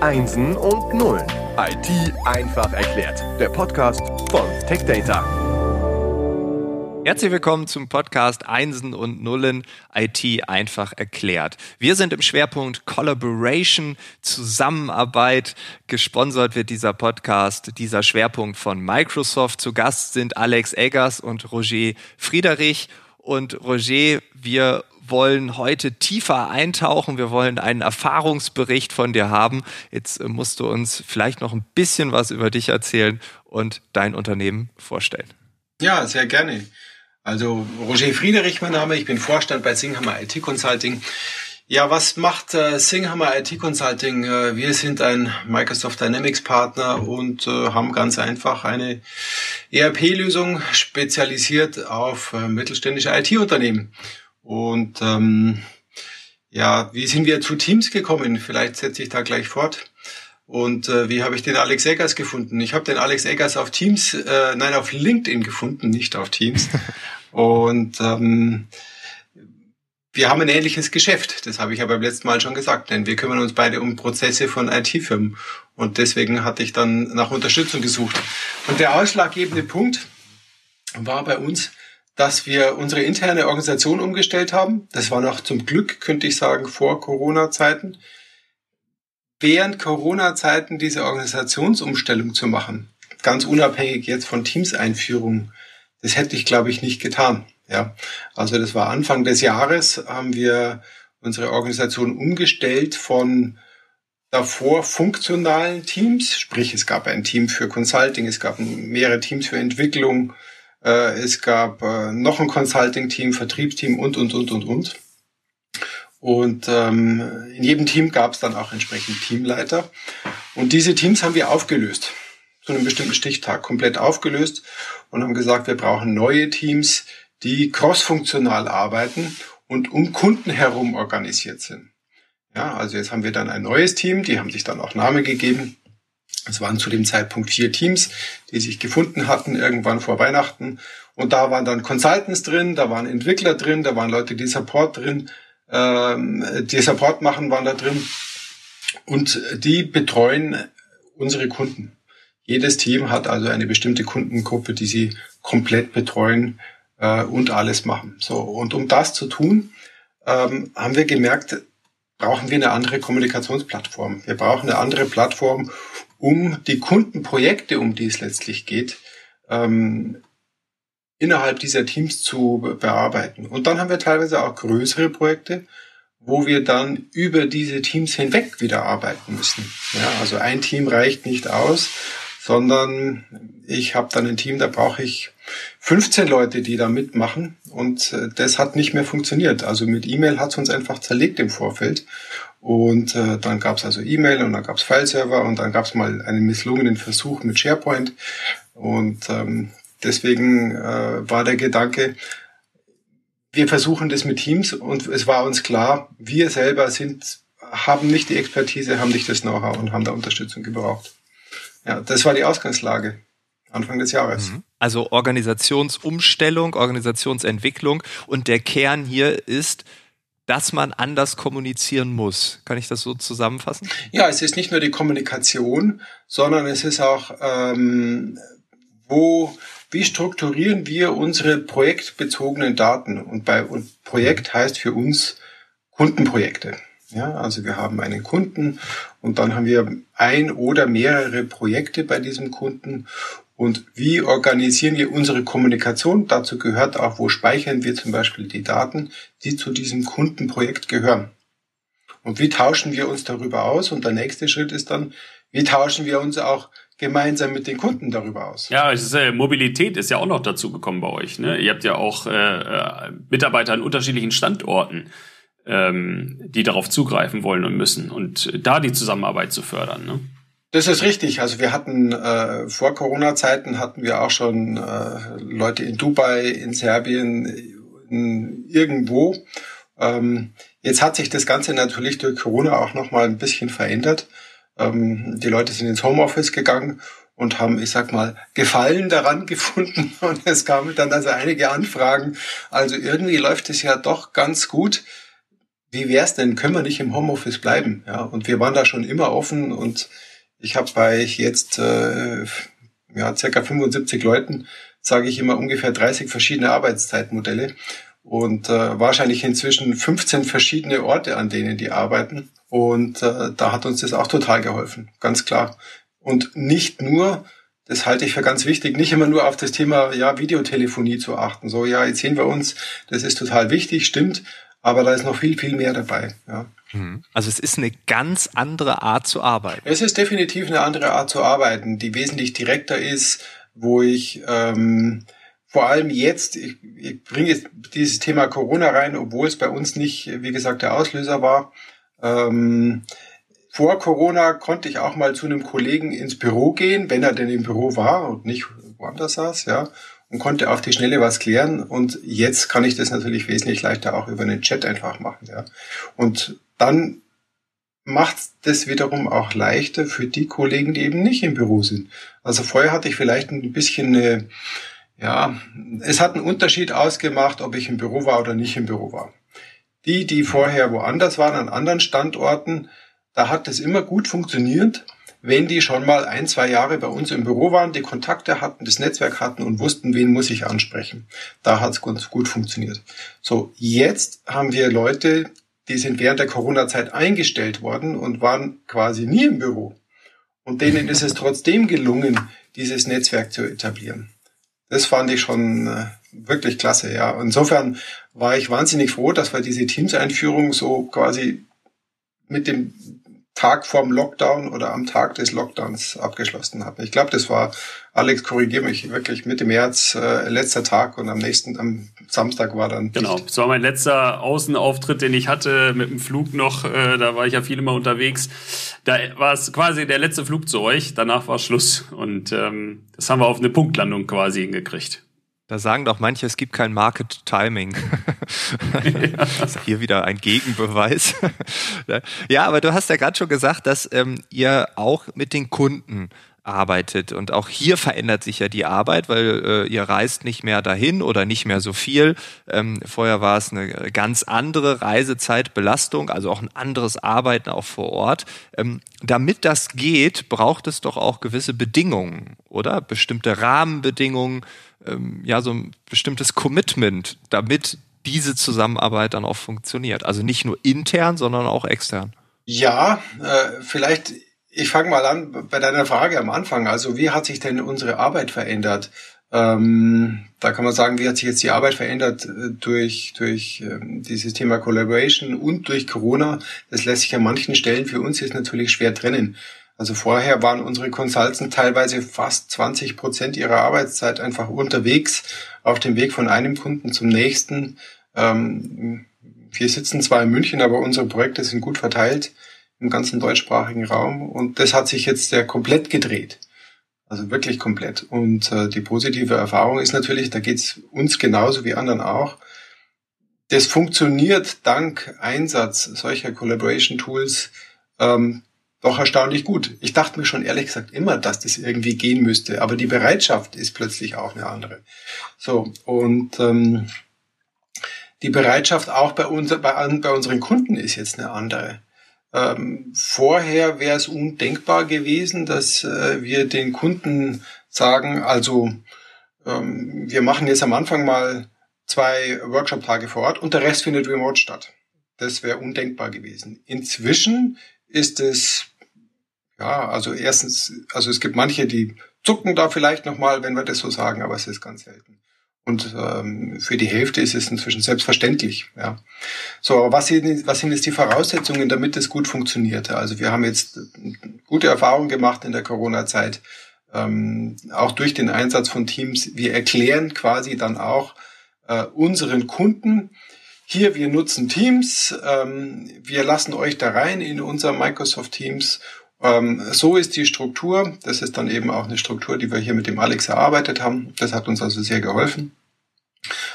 Einsen und Nullen. IT einfach erklärt. Der Podcast von TechData. Herzlich willkommen zum Podcast Einsen und Nullen IT einfach erklärt. Wir sind im Schwerpunkt Collaboration, Zusammenarbeit. Gesponsert wird dieser Podcast, dieser Schwerpunkt von Microsoft. Zu Gast sind Alex Eggers und Roger Friederich. Und Roger, wir wollen heute tiefer eintauchen. Wir wollen einen Erfahrungsbericht von dir haben. Jetzt äh, musst du uns vielleicht noch ein bisschen was über dich erzählen und dein Unternehmen vorstellen. Ja, sehr gerne. Also Roger Friederich, mein Name. Ich bin Vorstand bei Singhammer IT Consulting. Ja, was macht äh, Singhammer IT Consulting? Äh, wir sind ein Microsoft Dynamics Partner und äh, haben ganz einfach eine ERP-Lösung spezialisiert auf äh, mittelständische IT-Unternehmen. Und ähm, ja, wie sind wir zu Teams gekommen? Vielleicht setze ich da gleich fort. Und äh, wie habe ich den Alex Eggers gefunden? Ich habe den Alex Eggers auf Teams, äh, nein, auf LinkedIn gefunden, nicht auf Teams. Und ähm, wir haben ein ähnliches Geschäft. Das habe ich ja beim letzten Mal schon gesagt, denn wir kümmern uns beide um Prozesse von IT-Firmen. Und deswegen hatte ich dann nach Unterstützung gesucht. Und der ausschlaggebende Punkt war bei uns, dass wir unsere interne Organisation umgestellt haben. Das war noch zum Glück, könnte ich sagen, vor Corona-Zeiten. Während Corona-Zeiten diese Organisationsumstellung zu machen, ganz unabhängig jetzt von Teams-Einführungen, das hätte ich, glaube ich, nicht getan. Ja, also das war Anfang des Jahres, haben wir unsere Organisation umgestellt von davor funktionalen Teams, sprich es gab ein Team für Consulting, es gab mehrere Teams für Entwicklung, äh, es gab äh, noch ein Consulting-Team, Vertriebsteam und, und, und, und, und. Und ähm, in jedem Team gab es dann auch entsprechend Teamleiter. Und diese Teams haben wir aufgelöst, zu einem bestimmten Stichtag, komplett aufgelöst und haben gesagt, wir brauchen neue Teams, die crossfunktional arbeiten und um Kunden herum organisiert sind. Ja, also jetzt haben wir dann ein neues Team, die haben sich dann auch Name gegeben. Es waren zu dem Zeitpunkt vier Teams, die sich gefunden hatten irgendwann vor Weihnachten. Und da waren dann Consultants drin, da waren Entwickler drin, da waren Leute, die Support drin, ähm, die Support machen, waren da drin. Und die betreuen unsere Kunden. Jedes Team hat also eine bestimmte Kundengruppe, die sie komplett betreuen äh, und alles machen. So und um das zu tun, ähm, haben wir gemerkt, brauchen wir eine andere Kommunikationsplattform. Wir brauchen eine andere Plattform, um die Kundenprojekte, um die es letztlich geht, ähm, innerhalb dieser Teams zu bearbeiten. Und dann haben wir teilweise auch größere Projekte, wo wir dann über diese Teams hinweg wieder arbeiten müssen. Ja, also ein Team reicht nicht aus, sondern ich habe dann ein Team, da brauche ich 15 Leute, die da mitmachen und äh, das hat nicht mehr funktioniert. Also mit E-Mail hat es uns einfach zerlegt im Vorfeld und äh, dann gab es also E-Mail und dann gab es Fileserver und dann gab es mal einen misslungenen Versuch mit SharePoint. Und ähm, deswegen äh, war der Gedanke, wir versuchen das mit Teams und es war uns klar, wir selber sind, haben nicht die Expertise, haben nicht das Know-how und haben da Unterstützung gebraucht. Ja, das war die Ausgangslage. Anfang des Jahres. Mhm. Also Organisationsumstellung, Organisationsentwicklung und der Kern hier ist, dass man anders kommunizieren muss. Kann ich das so zusammenfassen? Ja, es ist nicht nur die Kommunikation, sondern es ist auch, ähm, wo, wie strukturieren wir unsere projektbezogenen Daten? Und bei und Projekt heißt für uns Kundenprojekte. Ja, also wir haben einen Kunden und dann haben wir ein oder mehrere Projekte bei diesem Kunden und wie organisieren wir unsere Kommunikation? Dazu gehört auch, wo speichern wir zum Beispiel die Daten, die zu diesem Kundenprojekt gehören. Und wie tauschen wir uns darüber aus? Und der nächste Schritt ist dann, wie tauschen wir uns auch gemeinsam mit den Kunden darüber aus? Ja, ist, äh, Mobilität ist ja auch noch dazu gekommen bei euch. Ne? Ihr habt ja auch äh, äh, Mitarbeiter an unterschiedlichen Standorten, ähm, die darauf zugreifen wollen und müssen und da die Zusammenarbeit zu fördern. Ne? Das ist richtig. Also wir hatten äh, vor Corona-Zeiten hatten wir auch schon äh, Leute in Dubai, in Serbien, in, irgendwo. Ähm, jetzt hat sich das Ganze natürlich durch Corona auch noch mal ein bisschen verändert. Ähm, die Leute sind ins Homeoffice gegangen und haben, ich sag mal, Gefallen daran gefunden. Und es kamen dann also einige Anfragen. Also irgendwie läuft es ja doch ganz gut wie wär's denn, können wir nicht im Homeoffice bleiben? Ja, und wir waren da schon immer offen und ich habe bei jetzt äh, ja, circa 75 Leuten, sage ich immer, ungefähr 30 verschiedene Arbeitszeitmodelle und äh, wahrscheinlich inzwischen 15 verschiedene Orte, an denen die arbeiten. Und äh, da hat uns das auch total geholfen, ganz klar. Und nicht nur, das halte ich für ganz wichtig, nicht immer nur auf das Thema ja, Videotelefonie zu achten. So, ja, jetzt sehen wir uns, das ist total wichtig, stimmt, aber da ist noch viel, viel mehr dabei. Ja. Mhm. Also es ist eine ganz andere Art zu arbeiten. Es ist definitiv eine andere Art zu arbeiten, die wesentlich direkter ist, wo ich ähm, vor allem jetzt, ich, ich bringe jetzt dieses Thema Corona rein, obwohl es bei uns nicht, wie gesagt, der Auslöser war. Ähm, vor Corona konnte ich auch mal zu einem Kollegen ins Büro gehen, wenn er denn im Büro war und nicht woanders saß, ja, und konnte auf die Schnelle was klären. Und jetzt kann ich das natürlich wesentlich leichter auch über einen Chat einfach machen, ja. Und dann macht das wiederum auch leichter für die Kollegen, die eben nicht im Büro sind. Also vorher hatte ich vielleicht ein bisschen eine, ja, es hat einen Unterschied ausgemacht, ob ich im Büro war oder nicht im Büro war. Die, die vorher woanders waren, an anderen Standorten, da hat es immer gut funktioniert, wenn die schon mal ein, zwei Jahre bei uns im Büro waren, die Kontakte hatten, das Netzwerk hatten und wussten, wen muss ich ansprechen. Da hat es ganz gut funktioniert. So, jetzt haben wir Leute, die sind während der Corona-Zeit eingestellt worden und waren quasi nie im Büro. Und denen ist es trotzdem gelungen, dieses Netzwerk zu etablieren. Das fand ich schon äh, wirklich klasse, ja. Insofern war ich wahnsinnig froh, dass wir diese Teams-Einführung so quasi mit dem Tag vorm Lockdown oder am Tag des Lockdowns abgeschlossen hatten. Ich glaube, das war, Alex, korrigiere mich, wirklich Mitte März, äh, letzter Tag und am nächsten, am Samstag war dann. Genau, dicht. das war mein letzter Außenauftritt, den ich hatte mit dem Flug noch. Äh, da war ich ja viel immer unterwegs. Da war es quasi der letzte Flug zu euch. Danach war Schluss. Und ähm, das haben wir auf eine Punktlandung quasi hingekriegt. Da sagen doch manche, es gibt kein Market Timing. Hier wieder ein Gegenbeweis. ja, aber du hast ja gerade schon gesagt, dass ähm, ihr auch mit den Kunden arbeitet. Und auch hier verändert sich ja die Arbeit, weil äh, ihr reist nicht mehr dahin oder nicht mehr so viel. Ähm, vorher war es eine ganz andere Reisezeitbelastung, also auch ein anderes Arbeiten auch vor Ort. Ähm, damit das geht, braucht es doch auch gewisse Bedingungen, oder? Bestimmte Rahmenbedingungen, ähm, ja so ein bestimmtes Commitment, damit diese Zusammenarbeit dann auch funktioniert. Also nicht nur intern, sondern auch extern. Ja, äh, vielleicht, ich fange mal an bei deiner Frage am Anfang. Also wie hat sich denn unsere Arbeit verändert? Ähm, da kann man sagen, wie hat sich jetzt die Arbeit verändert äh, durch, durch ähm, dieses Thema Collaboration und durch Corona. Das lässt sich an manchen Stellen für uns jetzt natürlich schwer trennen. Also vorher waren unsere Consultants teilweise fast 20 Prozent ihrer Arbeitszeit einfach unterwegs auf dem Weg von einem Kunden zum nächsten. Ähm, wir sitzen zwar in München, aber unsere Projekte sind gut verteilt im ganzen deutschsprachigen Raum und das hat sich jetzt sehr komplett gedreht. Also wirklich komplett. Und äh, die positive Erfahrung ist natürlich, da geht's uns genauso wie anderen auch. Das funktioniert dank Einsatz solcher Collaboration Tools ähm, doch erstaunlich gut. Ich dachte mir schon ehrlich gesagt immer, dass das irgendwie gehen müsste, aber die Bereitschaft ist plötzlich auch eine andere. So, und ähm, die Bereitschaft auch bei, uns, bei, bei unseren Kunden ist jetzt eine andere. Ähm, vorher wäre es undenkbar gewesen, dass äh, wir den Kunden sagen, also ähm, wir machen jetzt am Anfang mal zwei Workshop-Tage vor Ort und der Rest findet remote statt. Das wäre undenkbar gewesen. Inzwischen ist es, ja, also erstens, also es gibt manche, die zucken da vielleicht nochmal, wenn wir das so sagen, aber es ist ganz selten. Und ähm, für die Hälfte ist es inzwischen selbstverständlich. Ja. So, aber was sind, was sind jetzt die Voraussetzungen, damit es gut funktioniert? Also wir haben jetzt gute Erfahrungen gemacht in der Corona-Zeit, ähm, auch durch den Einsatz von Teams. Wir erklären quasi dann auch äh, unseren Kunden, hier, wir nutzen Teams, ähm, wir lassen euch da rein in unser Microsoft Teams. Ähm, so ist die Struktur. Das ist dann eben auch eine Struktur, die wir hier mit dem Alex erarbeitet haben. Das hat uns also sehr geholfen.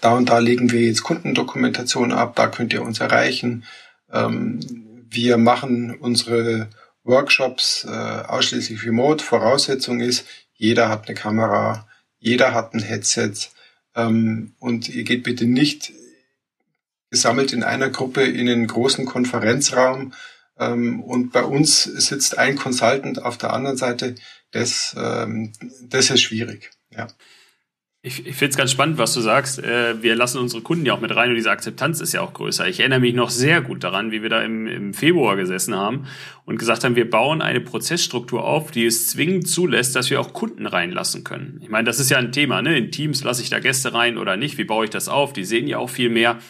Da und da legen wir jetzt Kundendokumentation ab, da könnt ihr uns erreichen. Ähm, wir machen unsere Workshops äh, ausschließlich remote. Voraussetzung ist, jeder hat eine Kamera, jeder hat ein Headset ähm, und ihr geht bitte nicht gesammelt in einer Gruppe in einen großen Konferenzraum. Ähm, und bei uns sitzt ein Consultant auf der anderen Seite. Das, ähm, das ist schwierig. Ja. Ich, ich finde es ganz spannend, was du sagst. Äh, wir lassen unsere Kunden ja auch mit rein und diese Akzeptanz ist ja auch größer. Ich erinnere mich noch sehr gut daran, wie wir da im, im Februar gesessen haben und gesagt haben, wir bauen eine Prozessstruktur auf, die es zwingend zulässt, dass wir auch Kunden reinlassen können. Ich meine, das ist ja ein Thema. Ne? In Teams lasse ich da Gäste rein oder nicht? Wie baue ich das auf? Die sehen ja auch viel mehr.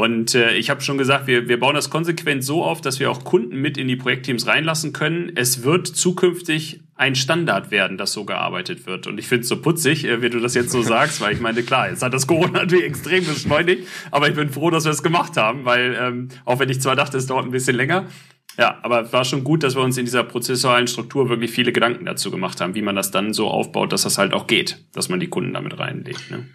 Und äh, ich habe schon gesagt, wir, wir bauen das konsequent so auf, dass wir auch Kunden mit in die Projektteams reinlassen können. Es wird zukünftig ein Standard werden, dass so gearbeitet wird. Und ich finde es so putzig, äh, wie du das jetzt so sagst, weil ich meine, klar, jetzt hat das Corona natürlich extrem beschleunigt, aber ich bin froh, dass wir es gemacht haben, weil ähm, auch wenn ich zwar dachte, es dauert ein bisschen länger, ja, aber es war schon gut, dass wir uns in dieser prozessualen Struktur wirklich viele Gedanken dazu gemacht haben, wie man das dann so aufbaut, dass das halt auch geht, dass man die Kunden damit reinlegt. Ne?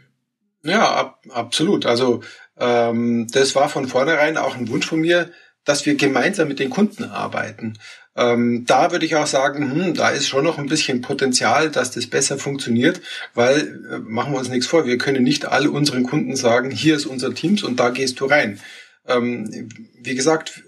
Ja, ab, absolut. Also ähm, das war von vornherein auch ein Wunsch von mir, dass wir gemeinsam mit den Kunden arbeiten. Ähm, da würde ich auch sagen, hm, da ist schon noch ein bisschen Potenzial, dass das besser funktioniert, weil äh, machen wir uns nichts vor, wir können nicht all unseren Kunden sagen, hier ist unser Teams und da gehst du rein. Ähm, wie gesagt,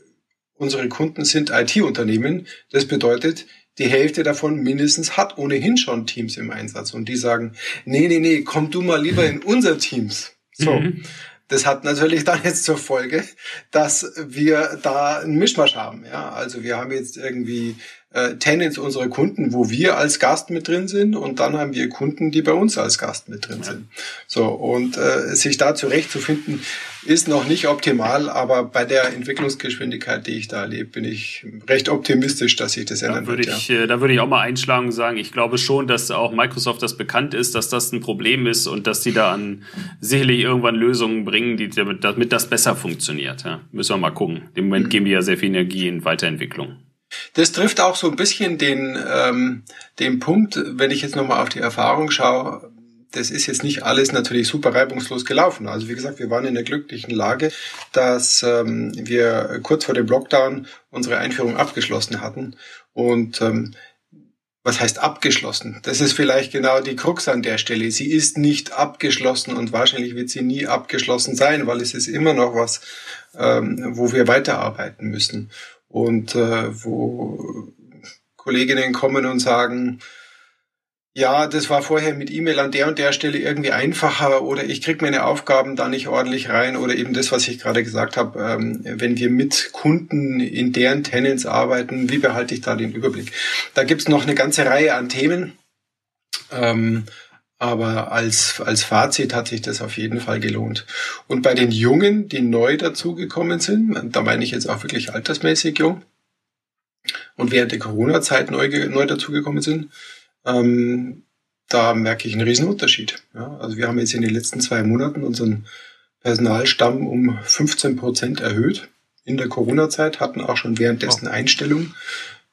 unsere Kunden sind IT-Unternehmen. Das bedeutet, die Hälfte davon mindestens hat ohnehin schon Teams im Einsatz und die sagen, nee, nee, nee, komm du mal lieber in unser Teams. So. Mhm. Das hat natürlich dann jetzt zur Folge, dass wir da einen Mischmasch haben. Ja, also wir haben jetzt irgendwie äh, Tenants unserer Kunden, wo wir als Gast mit drin sind und dann haben wir Kunden, die bei uns als Gast mit drin ja. sind. So und äh, sich da zurechtzufinden ist noch nicht optimal, aber bei der Entwicklungsgeschwindigkeit, die ich da erlebe, bin ich recht optimistisch, dass sich das ändern da würde wird. Ich, ja. Äh, da würde ich auch mal einschlagen und sagen, ich glaube schon, dass auch Microsoft das bekannt ist, dass das ein Problem ist und dass die da an sicherlich irgendwann Lösungen bringen, die damit, damit das besser funktioniert. Ja, müssen wir mal gucken. Im Moment mhm. geben die ja sehr viel Energie in Weiterentwicklung. Das trifft auch so ein bisschen den, ähm, den Punkt, wenn ich jetzt nochmal auf die Erfahrung schaue, das ist jetzt nicht alles natürlich super reibungslos gelaufen. Also wie gesagt, wir waren in der glücklichen Lage, dass ähm, wir kurz vor dem Lockdown unsere Einführung abgeschlossen hatten. Und ähm, was heißt abgeschlossen? Das ist vielleicht genau die Krux an der Stelle. Sie ist nicht abgeschlossen und wahrscheinlich wird sie nie abgeschlossen sein, weil es ist immer noch was, ähm, wo wir weiterarbeiten müssen und äh, wo Kolleginnen kommen und sagen, ja, das war vorher mit E-Mail an der und der Stelle irgendwie einfacher oder ich kriege meine Aufgaben da nicht ordentlich rein oder eben das, was ich gerade gesagt habe, ähm, wenn wir mit Kunden in deren Tenants arbeiten, wie behalte ich da den Überblick? Da gibt's noch eine ganze Reihe an Themen, ähm, aber als, als Fazit hat sich das auf jeden Fall gelohnt. Und bei den Jungen, die neu dazugekommen sind, da meine ich jetzt auch wirklich altersmäßig jung und während der Corona-Zeit neu, neu dazugekommen sind, ähm, da merke ich einen riesen Unterschied. Ja, also wir haben jetzt in den letzten zwei Monaten unseren Personalstamm um 15 Prozent erhöht. In der Corona-Zeit hatten auch schon währenddessen Einstellungen,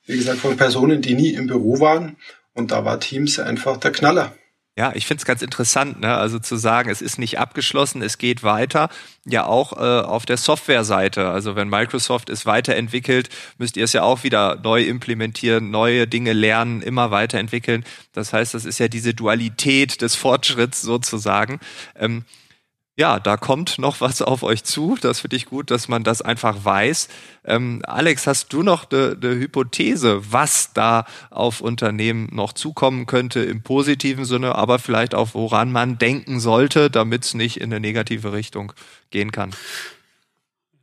wie gesagt, von Personen, die nie im Büro waren. Und da war Teams einfach der Knaller. Ja, ich finde es ganz interessant, ne? also zu sagen, es ist nicht abgeschlossen, es geht weiter. Ja, auch äh, auf der Softwareseite. Also wenn Microsoft es weiterentwickelt, müsst ihr es ja auch wieder neu implementieren, neue Dinge lernen, immer weiterentwickeln. Das heißt, das ist ja diese Dualität des Fortschritts sozusagen. Ähm, ja, da kommt noch was auf euch zu. Das finde ich gut, dass man das einfach weiß. Ähm, Alex, hast du noch eine ne Hypothese, was da auf Unternehmen noch zukommen könnte im positiven Sinne, aber vielleicht auch woran man denken sollte, damit es nicht in eine negative Richtung gehen kann?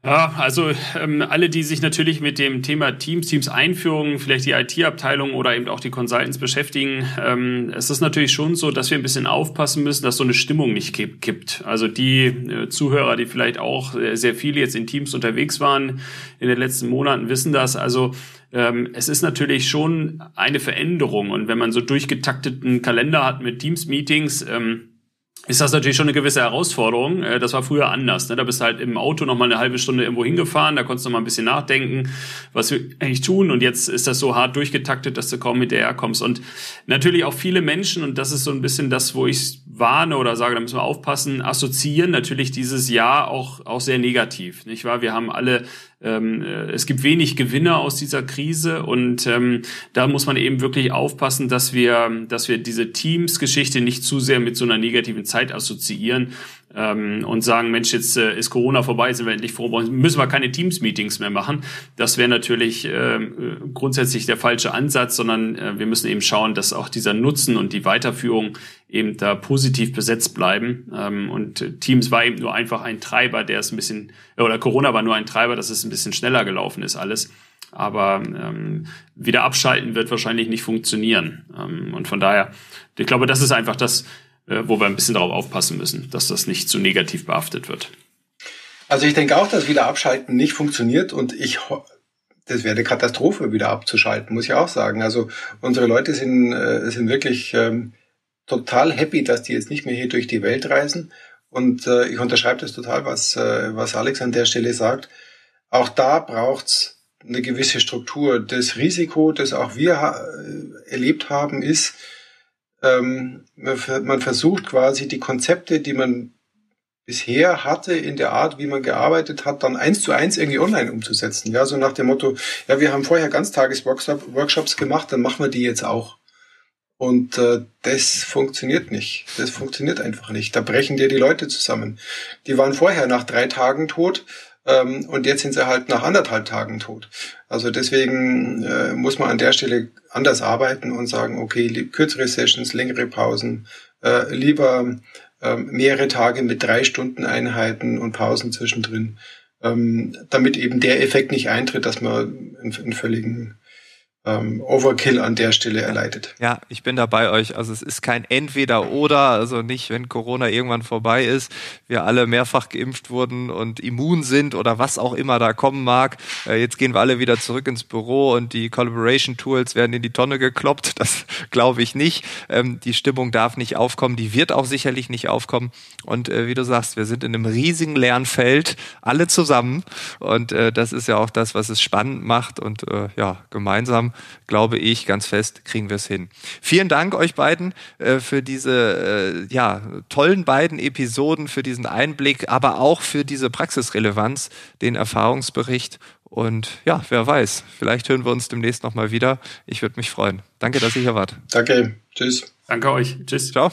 Ja, also ähm, alle, die sich natürlich mit dem Thema Teams, Teams Einführung, vielleicht die IT-Abteilung oder eben auch die Consultants beschäftigen, ähm, es ist natürlich schon so, dass wir ein bisschen aufpassen müssen, dass so eine Stimmung nicht kippt. Also die äh, Zuhörer, die vielleicht auch äh, sehr viele jetzt in Teams unterwegs waren in den letzten Monaten, wissen das. Also ähm, es ist natürlich schon eine Veränderung und wenn man so durchgetakteten Kalender hat mit Teams-Meetings, ähm, ist das natürlich schon eine gewisse Herausforderung. Äh, das war früher anders. Ne? Da bist du halt im Auto noch mal eine halbe Stunde irgendwo hingefahren, da konntest du noch mal ein bisschen nachdenken, was wir eigentlich tun. Und jetzt ist das so hart durchgetaktet, dass du kaum hinterherkommst. Und natürlich auch viele Menschen, und das ist so ein bisschen das, wo ich warne oder sage, da müssen wir aufpassen, assoziieren natürlich dieses Jahr auch, auch sehr negativ. Nicht wahr? Wir haben alle ähm, äh, es gibt wenig Gewinner aus dieser Krise und ähm, da muss man eben wirklich aufpassen, dass wir, dass wir diese Teams-Geschichte nicht zu sehr mit so einer negativen Zeit assoziieren ähm, und sagen, Mensch, jetzt äh, ist Corona vorbei, sind wir endlich froh, müssen wir keine Teams-Meetings mehr machen. Das wäre natürlich äh, grundsätzlich der falsche Ansatz, sondern äh, wir müssen eben schauen, dass auch dieser Nutzen und die Weiterführung eben da positiv besetzt bleiben. Ähm, und Teams war eben nur einfach ein Treiber, der es ein bisschen, oder Corona war nur ein Treiber, dass es ein bisschen schneller gelaufen ist alles. Aber ähm, wieder abschalten wird wahrscheinlich nicht funktionieren. Ähm, und von daher, ich glaube, das ist einfach das, äh, wo wir ein bisschen darauf aufpassen müssen, dass das nicht zu negativ behaftet wird. Also ich denke auch, dass wieder abschalten nicht funktioniert und ich das wäre eine Katastrophe, wieder abzuschalten, muss ich auch sagen. Also unsere Leute sind, äh, sind wirklich ähm, total happy, dass die jetzt nicht mehr hier durch die Welt reisen. Und äh, ich unterschreibe das total, was, äh, was Alex an der Stelle sagt. Auch da braucht's eine gewisse Struktur. Das Risiko, das auch wir äh, erlebt haben, ist, ähm, man versucht quasi die Konzepte, die man bisher hatte in der Art, wie man gearbeitet hat, dann eins zu eins irgendwie online umzusetzen. Ja, so nach dem Motto, ja, wir haben vorher Ganztagesworkshops gemacht, dann machen wir die jetzt auch. Und äh, das funktioniert nicht. Das funktioniert einfach nicht. Da brechen dir die Leute zusammen. Die waren vorher nach drei Tagen tot ähm, und jetzt sind sie halt nach anderthalb Tagen tot. Also deswegen äh, muss man an der Stelle anders arbeiten und sagen, okay, kürzere Sessions, längere Pausen, äh, lieber äh, mehrere Tage mit drei Stunden Einheiten und Pausen zwischendrin, ähm, damit eben der Effekt nicht eintritt, dass man einen, einen völligen ähm, Overkill an der Stelle erleidet. Ja, ich bin da bei euch. Also es ist kein Entweder-Oder, also nicht, wenn Corona irgendwann vorbei ist, wir alle mehrfach geimpft wurden und immun sind oder was auch immer da kommen mag. Äh, jetzt gehen wir alle wieder zurück ins Büro und die Collaboration-Tools werden in die Tonne gekloppt. Das glaube ich nicht. Ähm, die Stimmung darf nicht aufkommen, die wird auch sicherlich nicht aufkommen. Und äh, wie du sagst, wir sind in einem riesigen Lernfeld, alle zusammen. Und äh, das ist ja auch das, was es spannend macht und äh, ja, gemeinsam glaube ich ganz fest, kriegen wir es hin. Vielen Dank euch beiden äh, für diese äh, ja, tollen beiden Episoden, für diesen Einblick, aber auch für diese Praxisrelevanz, den Erfahrungsbericht. Und ja, wer weiß, vielleicht hören wir uns demnächst nochmal wieder. Ich würde mich freuen. Danke, dass ihr hier wart. Danke. Tschüss. Danke euch. Tschüss. Ciao.